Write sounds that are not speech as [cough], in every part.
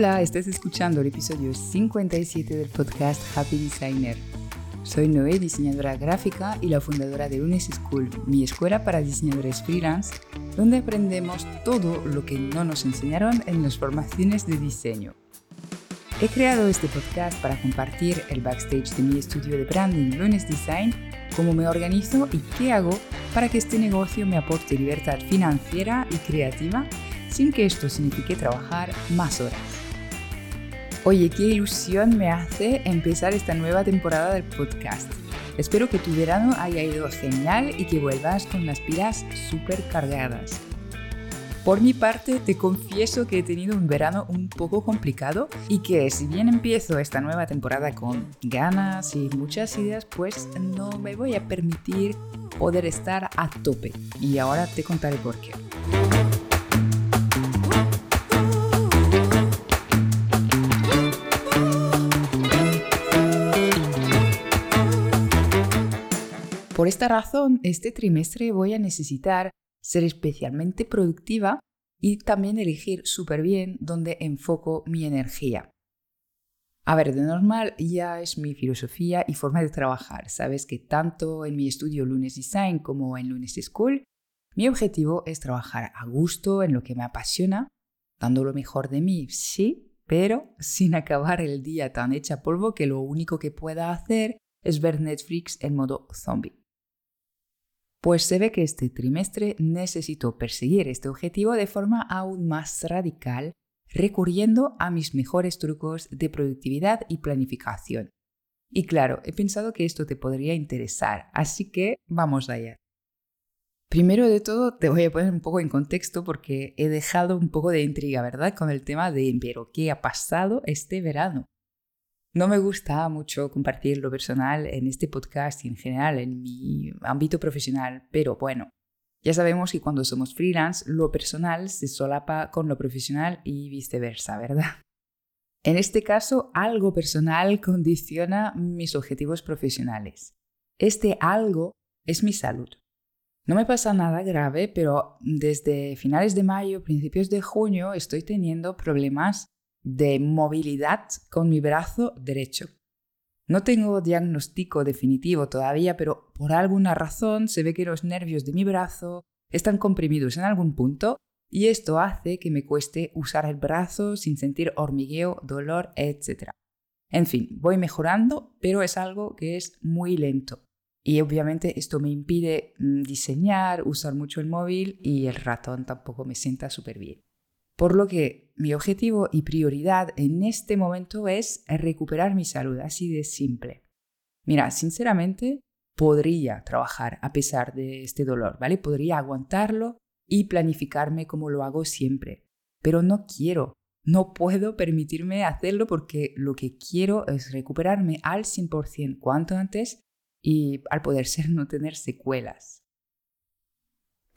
Hola, estás escuchando el episodio 57 del podcast Happy Designer. Soy Noé, diseñadora gráfica y la fundadora de Lunes School, mi escuela para diseñadores freelance, donde aprendemos todo lo que no nos enseñaron en las formaciones de diseño. He creado este podcast para compartir el backstage de mi estudio de branding Lunes Design, cómo me organizo y qué hago para que este negocio me aporte libertad financiera y creativa sin que esto signifique trabajar más horas. Oye, qué ilusión me hace empezar esta nueva temporada del podcast. Espero que tu verano haya ido genial y que vuelvas con las pilas súper cargadas. Por mi parte, te confieso que he tenido un verano un poco complicado y que si bien empiezo esta nueva temporada con ganas y muchas ideas, pues no me voy a permitir poder estar a tope. Y ahora te contaré por qué. Esta razón, este trimestre voy a necesitar ser especialmente productiva y también elegir súper bien dónde enfoco mi energía. A ver, de normal ya es mi filosofía y forma de trabajar. Sabes que tanto en mi estudio Lunes Design como en Lunes School, mi objetivo es trabajar a gusto en lo que me apasiona, dando lo mejor de mí, sí, pero sin acabar el día tan hecha polvo que lo único que pueda hacer es ver Netflix en modo zombie. Pues se ve que este trimestre necesito perseguir este objetivo de forma aún más radical, recurriendo a mis mejores trucos de productividad y planificación. Y claro, he pensado que esto te podría interesar, así que vamos allá. Primero de todo, te voy a poner un poco en contexto porque he dejado un poco de intriga, ¿verdad? Con el tema de, pero, ¿qué ha pasado este verano? No me gusta mucho compartir lo personal en este podcast y en general en mi ámbito profesional, pero bueno, ya sabemos que cuando somos freelance lo personal se solapa con lo profesional y viceversa, ¿verdad? En este caso, algo personal [laughs] condiciona mis objetivos profesionales. Este algo es mi salud. No me pasa nada grave, pero desde finales de mayo, principios de junio, estoy teniendo problemas de movilidad con mi brazo derecho. No tengo diagnóstico definitivo todavía, pero por alguna razón se ve que los nervios de mi brazo están comprimidos en algún punto y esto hace que me cueste usar el brazo sin sentir hormigueo, dolor, etc. En fin, voy mejorando, pero es algo que es muy lento. Y obviamente esto me impide mm, diseñar, usar mucho el móvil y el ratón tampoco me sienta súper bien. Por lo que mi objetivo y prioridad en este momento es recuperar mi salud, así de simple. Mira, sinceramente, podría trabajar a pesar de este dolor, ¿vale? Podría aguantarlo y planificarme como lo hago siempre. Pero no quiero, no puedo permitirme hacerlo porque lo que quiero es recuperarme al 100% cuanto antes y al poder ser no tener secuelas.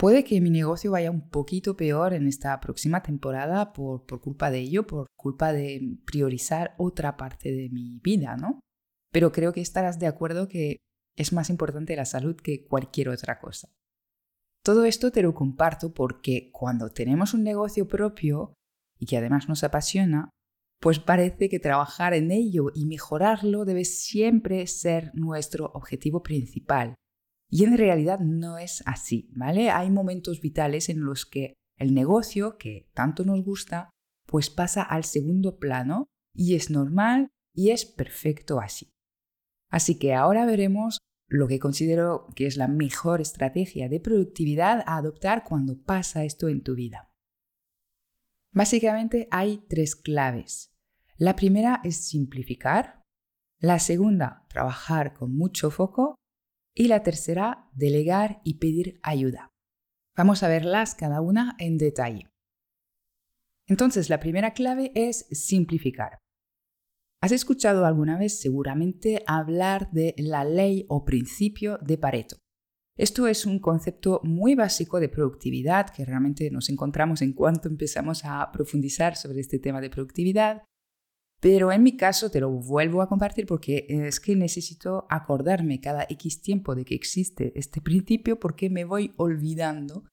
Puede que mi negocio vaya un poquito peor en esta próxima temporada por, culpa de ello, por culpa de priorizar otra parte de mi vida, ¿no? Pero creo que estarás de acuerdo que es más importante la salud que cualquier otra cosa. Todo esto te lo comparto porque cuando tenemos un negocio propio y que además nos apasiona, pues parece que trabajar en ello y mejorarlo debe siempre ser nuestro objetivo principal y en realidad no es así, ¿vale? Hay momentos vitales en los que el negocio, que tanto nos gusta, pues pasa al segundo plano y es normal y es perfecto así. Así que ahora veremos lo que considero que es la mejor estrategia de productividad a adoptar cuando pasa esto en tu vida. Básicamente hay tres claves. La primera es simplificar, la segunda, trabajar con mucho foco y la tercera, delegar y pedir ayuda. Vamos a verlas cada una en detalle. Entonces, la primera clave es simplificar. Has escuchado alguna vez seguramente hablar de la ley o principio de Pareto. Esto es un concepto muy básico de productividad que realmente nos encontramos en cuanto empezamos a profundizar sobre este tema de productividad pero en mi caso te lo vuelvo a compartir porque es que necesito acordarme cada X tiempo de que existe este principio porque me voy olvidando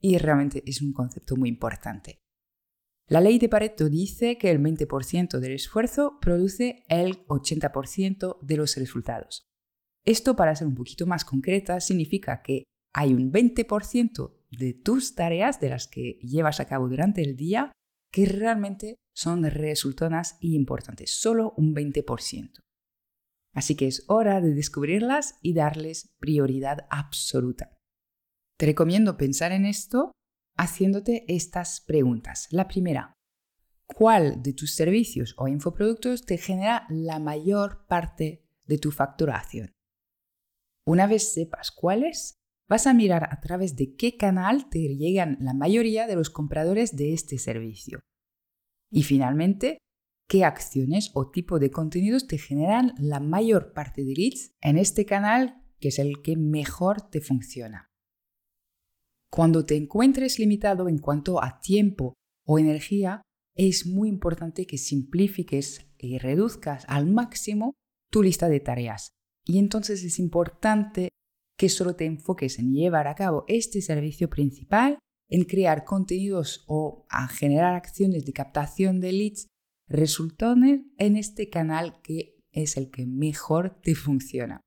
y realmente es un concepto muy importante. La ley de Pareto dice que el 20% del esfuerzo produce el 80% de los resultados. Esto, para ser un poquito más concreta, significa que hay un 20% de tus tareas, de las que llevas a cabo durante el día, que realmente son resultonas y importantes, solo un 20%. Así que es hora de descubrirlas y darles prioridad absoluta. Te recomiendo pensar en esto haciéndote estas preguntas. La primera, ¿cuál de tus servicios o infoproductos te genera la mayor parte de tu facturación? Una vez sepas cuáles, vas a mirar a través de qué canal te llegan la mayoría de los compradores de este servicio. Y finalmente, qué acciones o tipo de contenidos te generan la mayor parte de leads en este canal que es el que mejor te funciona. Cuando te encuentres limitado en cuanto a tiempo o energía, es muy importante que simplifiques y reduzcas al máximo tu lista de tareas. Y entonces es importante que solo te enfoques en llevar a cabo este servicio principal, en crear contenidos o a generar acciones de captación de leads, resultones en este canal que es el que mejor te funciona.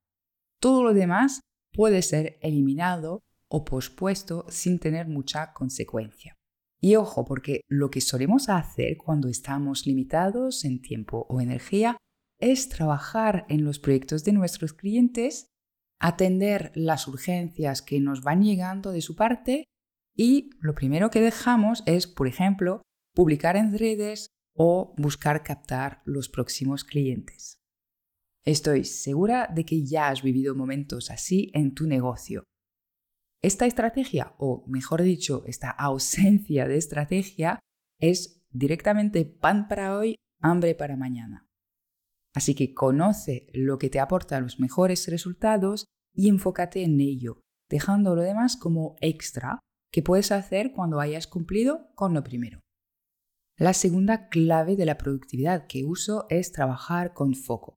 Todo lo demás puede ser eliminado o pospuesto sin tener mucha consecuencia. Y ojo, porque lo que solemos hacer cuando estamos limitados en tiempo o energía es trabajar en los proyectos de nuestros clientes atender las urgencias que nos van llegando de su parte y lo primero que dejamos es, por ejemplo, publicar en redes o buscar captar los próximos clientes. Estoy segura de que ya has vivido momentos así en tu negocio. Esta estrategia, o mejor dicho, esta ausencia de estrategia, es directamente pan para hoy, hambre para mañana. Así que conoce lo que te aporta los mejores resultados y enfócate en ello, dejando lo demás como extra que puedes hacer cuando hayas cumplido con lo primero. La segunda clave de la productividad que uso es trabajar con foco.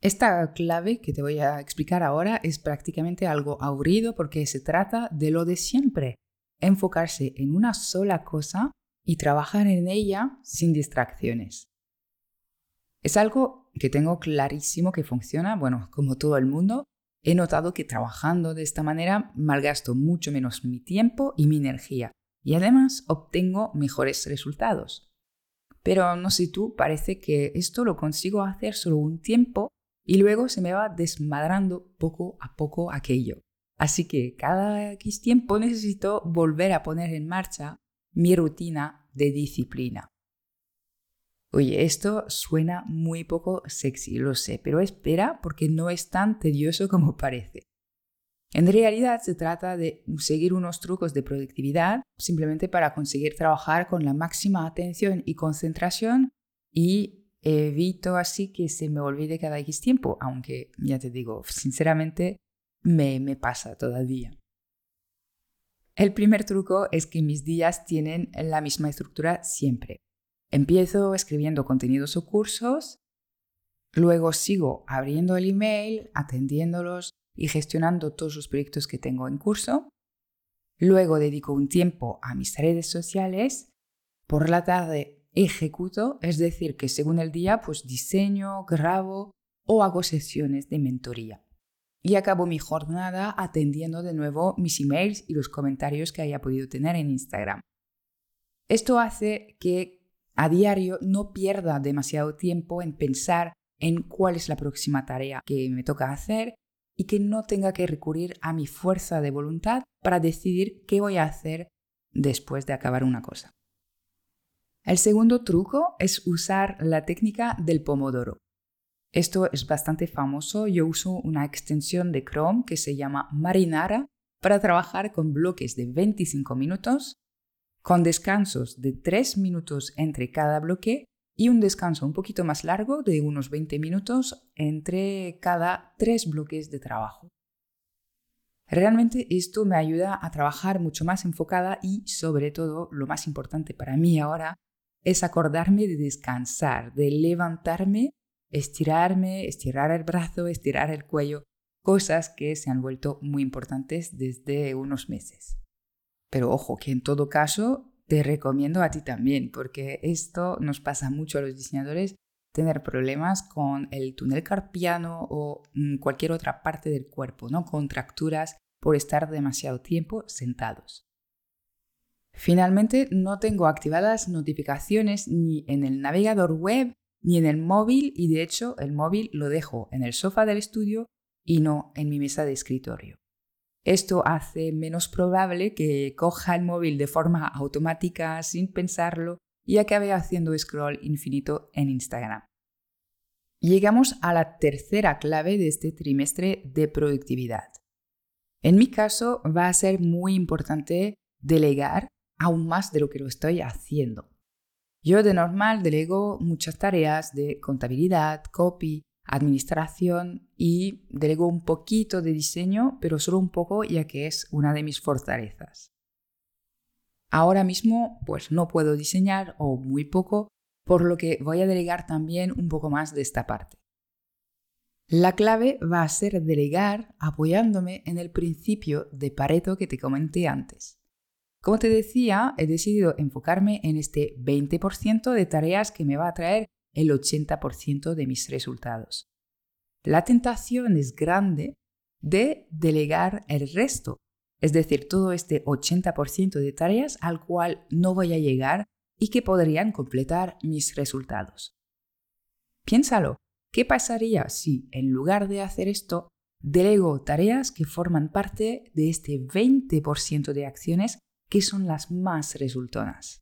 Esta clave que te voy a explicar ahora es prácticamente algo aburrido porque se trata de lo de siempre, enfocarse en una sola cosa y trabajar en ella sin distracciones. Es algo que tengo clarísimo que funciona, bueno, como todo el mundo. He notado que trabajando de esta manera malgasto mucho menos mi tiempo y mi energía y además obtengo mejores resultados. Pero no sé tú, parece que esto lo consigo hacer solo un tiempo y luego se me va desmadrando poco a poco aquello. Así que cada X tiempo necesito volver a poner en marcha mi rutina de disciplina. Oye, esto suena muy poco sexy, lo sé, pero espera porque no es tan tedioso como parece. En realidad se trata de seguir unos trucos de productividad simplemente para conseguir trabajar con la máxima atención y concentración y evito así que se me olvide cada X tiempo, aunque ya te digo, sinceramente me, me pasa todavía. El primer truco es que mis días tienen la misma estructura siempre. Empiezo escribiendo contenidos o cursos, luego sigo abriendo el email, atendiéndolos y gestionando todos los proyectos que tengo en curso. Luego dedico un tiempo a mis redes sociales. Por la tarde ejecuto, es decir, que según el día pues diseño, grabo o hago sesiones de mentoría. Y acabo mi jornada atendiendo de nuevo mis emails y los comentarios que haya podido tener en Instagram. Esto hace que a diario no pierda demasiado tiempo en pensar en cuál es la próxima tarea que me toca hacer y que no tenga que recurrir a mi fuerza de voluntad para decidir qué voy a hacer después de acabar una cosa. El segundo truco es usar la técnica del pomodoro. Esto es bastante famoso. Yo uso una extensión de Chrome que se llama Marinara para trabajar con bloques de 25 minutos con descansos de 3 minutos entre cada bloque y un descanso un poquito más largo de unos 20 minutos entre cada 3 bloques de trabajo. Realmente esto me ayuda a trabajar mucho más enfocada y sobre todo lo más importante para mí ahora es acordarme de descansar, de levantarme, estirarme, estirar el brazo, estirar el cuello, cosas que se han vuelto muy importantes desde unos meses. Pero ojo, que en todo caso te recomiendo a ti también, porque esto nos pasa mucho a los diseñadores, tener problemas con el túnel carpiano o mm, cualquier otra parte del cuerpo, ¿no? Contracturas por estar demasiado tiempo sentados. Finalmente, no tengo activadas notificaciones ni en el navegador web ni en el móvil y de hecho el móvil lo dejo en el sofá del estudio y no en mi mesa de escritorio. Esto hace menos probable que coja el móvil de forma automática sin pensarlo y acabe haciendo scroll infinito en Instagram. Llegamos a la tercera clave de este trimestre de productividad. En mi caso va a ser muy importante delegar aún más de lo que lo estoy haciendo. Yo de normal delego muchas tareas de contabilidad, copy, administración y delego un poquito de diseño, pero solo un poco ya que es una de mis fortalezas. Ahora mismo pues no puedo diseñar o muy poco, por lo que voy a delegar también un poco más de esta parte. La clave va a ser delegar apoyándome en el principio de Pareto que te comenté antes. Como te decía, he decidido enfocarme en este 20% de tareas que me va a traer el 80% de mis resultados. La tentación es grande de delegar el resto, es decir, todo este 80% de tareas al cual no voy a llegar y que podrían completar mis resultados. Piénsalo, ¿qué pasaría si en lugar de hacer esto, delego tareas que forman parte de este 20% de acciones que son las más resultonas.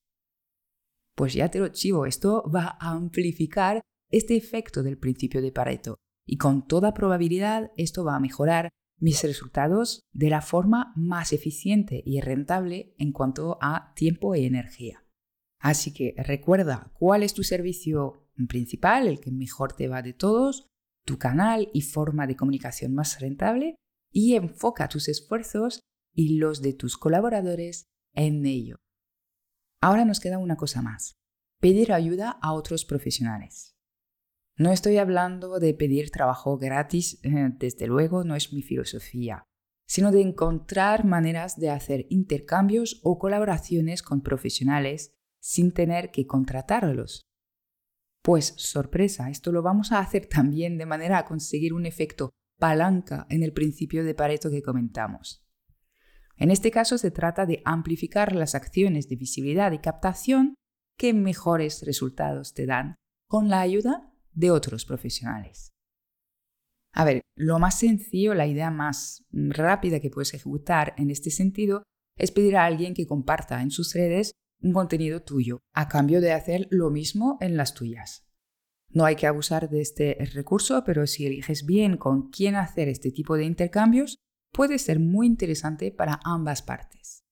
Pues ya te lo chivo, esto va a amplificar este efecto del principio de Pareto y con toda probabilidad esto va a mejorar mis resultados de la forma más eficiente y rentable en cuanto a tiempo y energía. Así que recuerda cuál es tu servicio principal, el que mejor te va de todos, tu canal y forma de comunicación más rentable y enfoca tus esfuerzos y los de tus colaboradores en ello. Ahora nos queda una cosa más, pedir ayuda a otros profesionales. No estoy hablando de pedir trabajo gratis, eh, desde luego no es mi filosofía, sino de encontrar maneras de hacer intercambios o colaboraciones con profesionales sin tener que contratarlos. Pues sorpresa, esto lo vamos a hacer también de manera a conseguir un efecto palanca en el principio de Pareto que comentamos. En este caso se trata de amplificar las acciones de visibilidad y captación que mejores resultados te dan con la ayuda de otros profesionales. A ver, lo más sencillo, la idea más rápida que puedes ejecutar en este sentido es pedir a alguien que comparta en sus redes un contenido tuyo, a cambio de hacer lo mismo en las tuyas. No hay que abusar de este recurso, pero si eliges bien con quién hacer este tipo de intercambios, puede ser muy interesante para ambas partes.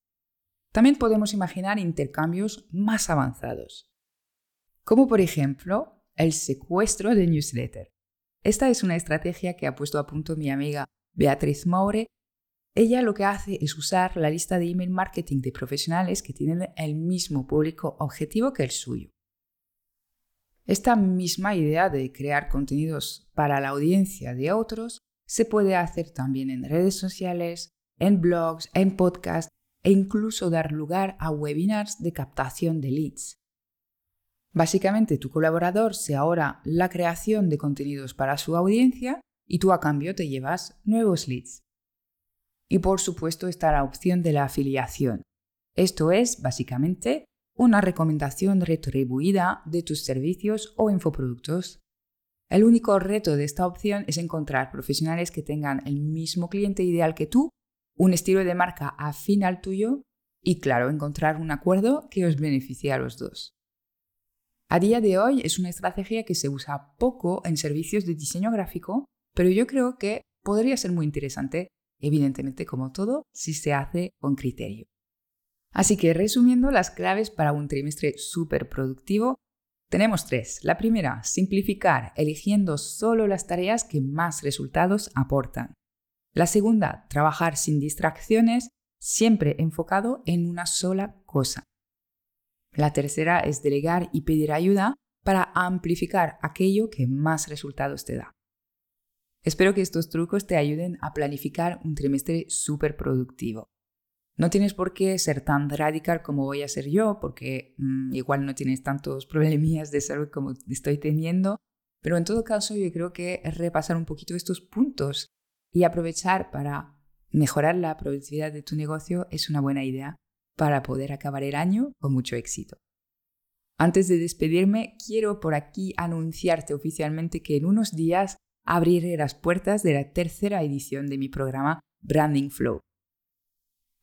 También podemos imaginar intercambios más avanzados, como por ejemplo el secuestro de newsletter. Esta es una estrategia que ha puesto a punto mi amiga Beatriz Maure. Ella lo que hace es usar la lista de email marketing de profesionales que tienen el mismo público objetivo que el suyo. Esta misma idea de crear contenidos para la audiencia de otros se puede hacer también en redes sociales, en blogs, en podcasts e incluso dar lugar a webinars de captación de leads. Básicamente tu colaborador se ahora la creación de contenidos para su audiencia y tú a cambio te llevas nuevos leads. Y por supuesto está la opción de la afiliación. Esto es básicamente una recomendación retribuida de tus servicios o infoproductos. El único reto de esta opción es encontrar profesionales que tengan el mismo cliente ideal que tú, un estilo de marca afín al tuyo y, claro, encontrar un acuerdo que os beneficie a los dos. A día de hoy es una estrategia que se usa poco en servicios de diseño gráfico, pero yo creo que podría ser muy interesante, evidentemente como todo, si se hace con criterio. Así que resumiendo las claves para un trimestre súper productivo, tenemos tres. La primera, simplificar, eligiendo solo las tareas que más resultados aportan. La segunda, trabajar sin distracciones, siempre enfocado en una sola cosa. La tercera es delegar y pedir ayuda para amplificar aquello que más resultados te da. Espero que estos trucos te ayuden a planificar un trimestre súper productivo. No tienes por qué ser tan radical como voy a ser yo, porque mm, igual no tienes tantos [laughs] problemillas de salud como estoy teniendo, pero en todo caso yo creo que repasar un poquito estos puntos y aprovechar para mejorar la productividad de tu negocio es una buena idea para poder acabar el año con mucho éxito. Antes de despedirme, quiero por aquí anunciarte oficialmente que en unos días abriré las puertas de la tercera edición de mi programa Branding Flow.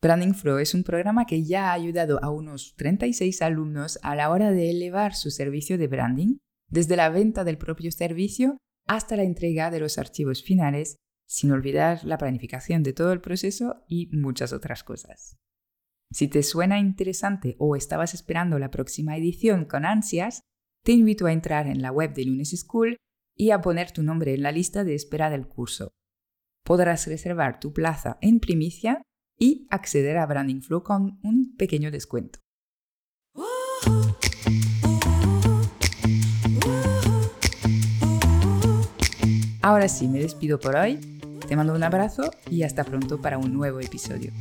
Branding Flow es un programa que ya ha ayudado a unos 36 alumnos a la hora de elevar su servicio de branding, desde la venta del propio servicio hasta la entrega de los archivos finales, sin olvidar la planificación de todo el proceso y muchas otras cosas. Si te suena interesante o estabas esperando la próxima edición con ansias, te invito a entrar en la web de Lunes School y a poner tu nombre en la lista de espera del curso. Podrás reservar tu plaza en primicia y acceder a Branding Flow con un pequeño descuento. Ahora sí, me despido por hoy. Te mando un abrazo y hasta pronto para un nuevo episodio.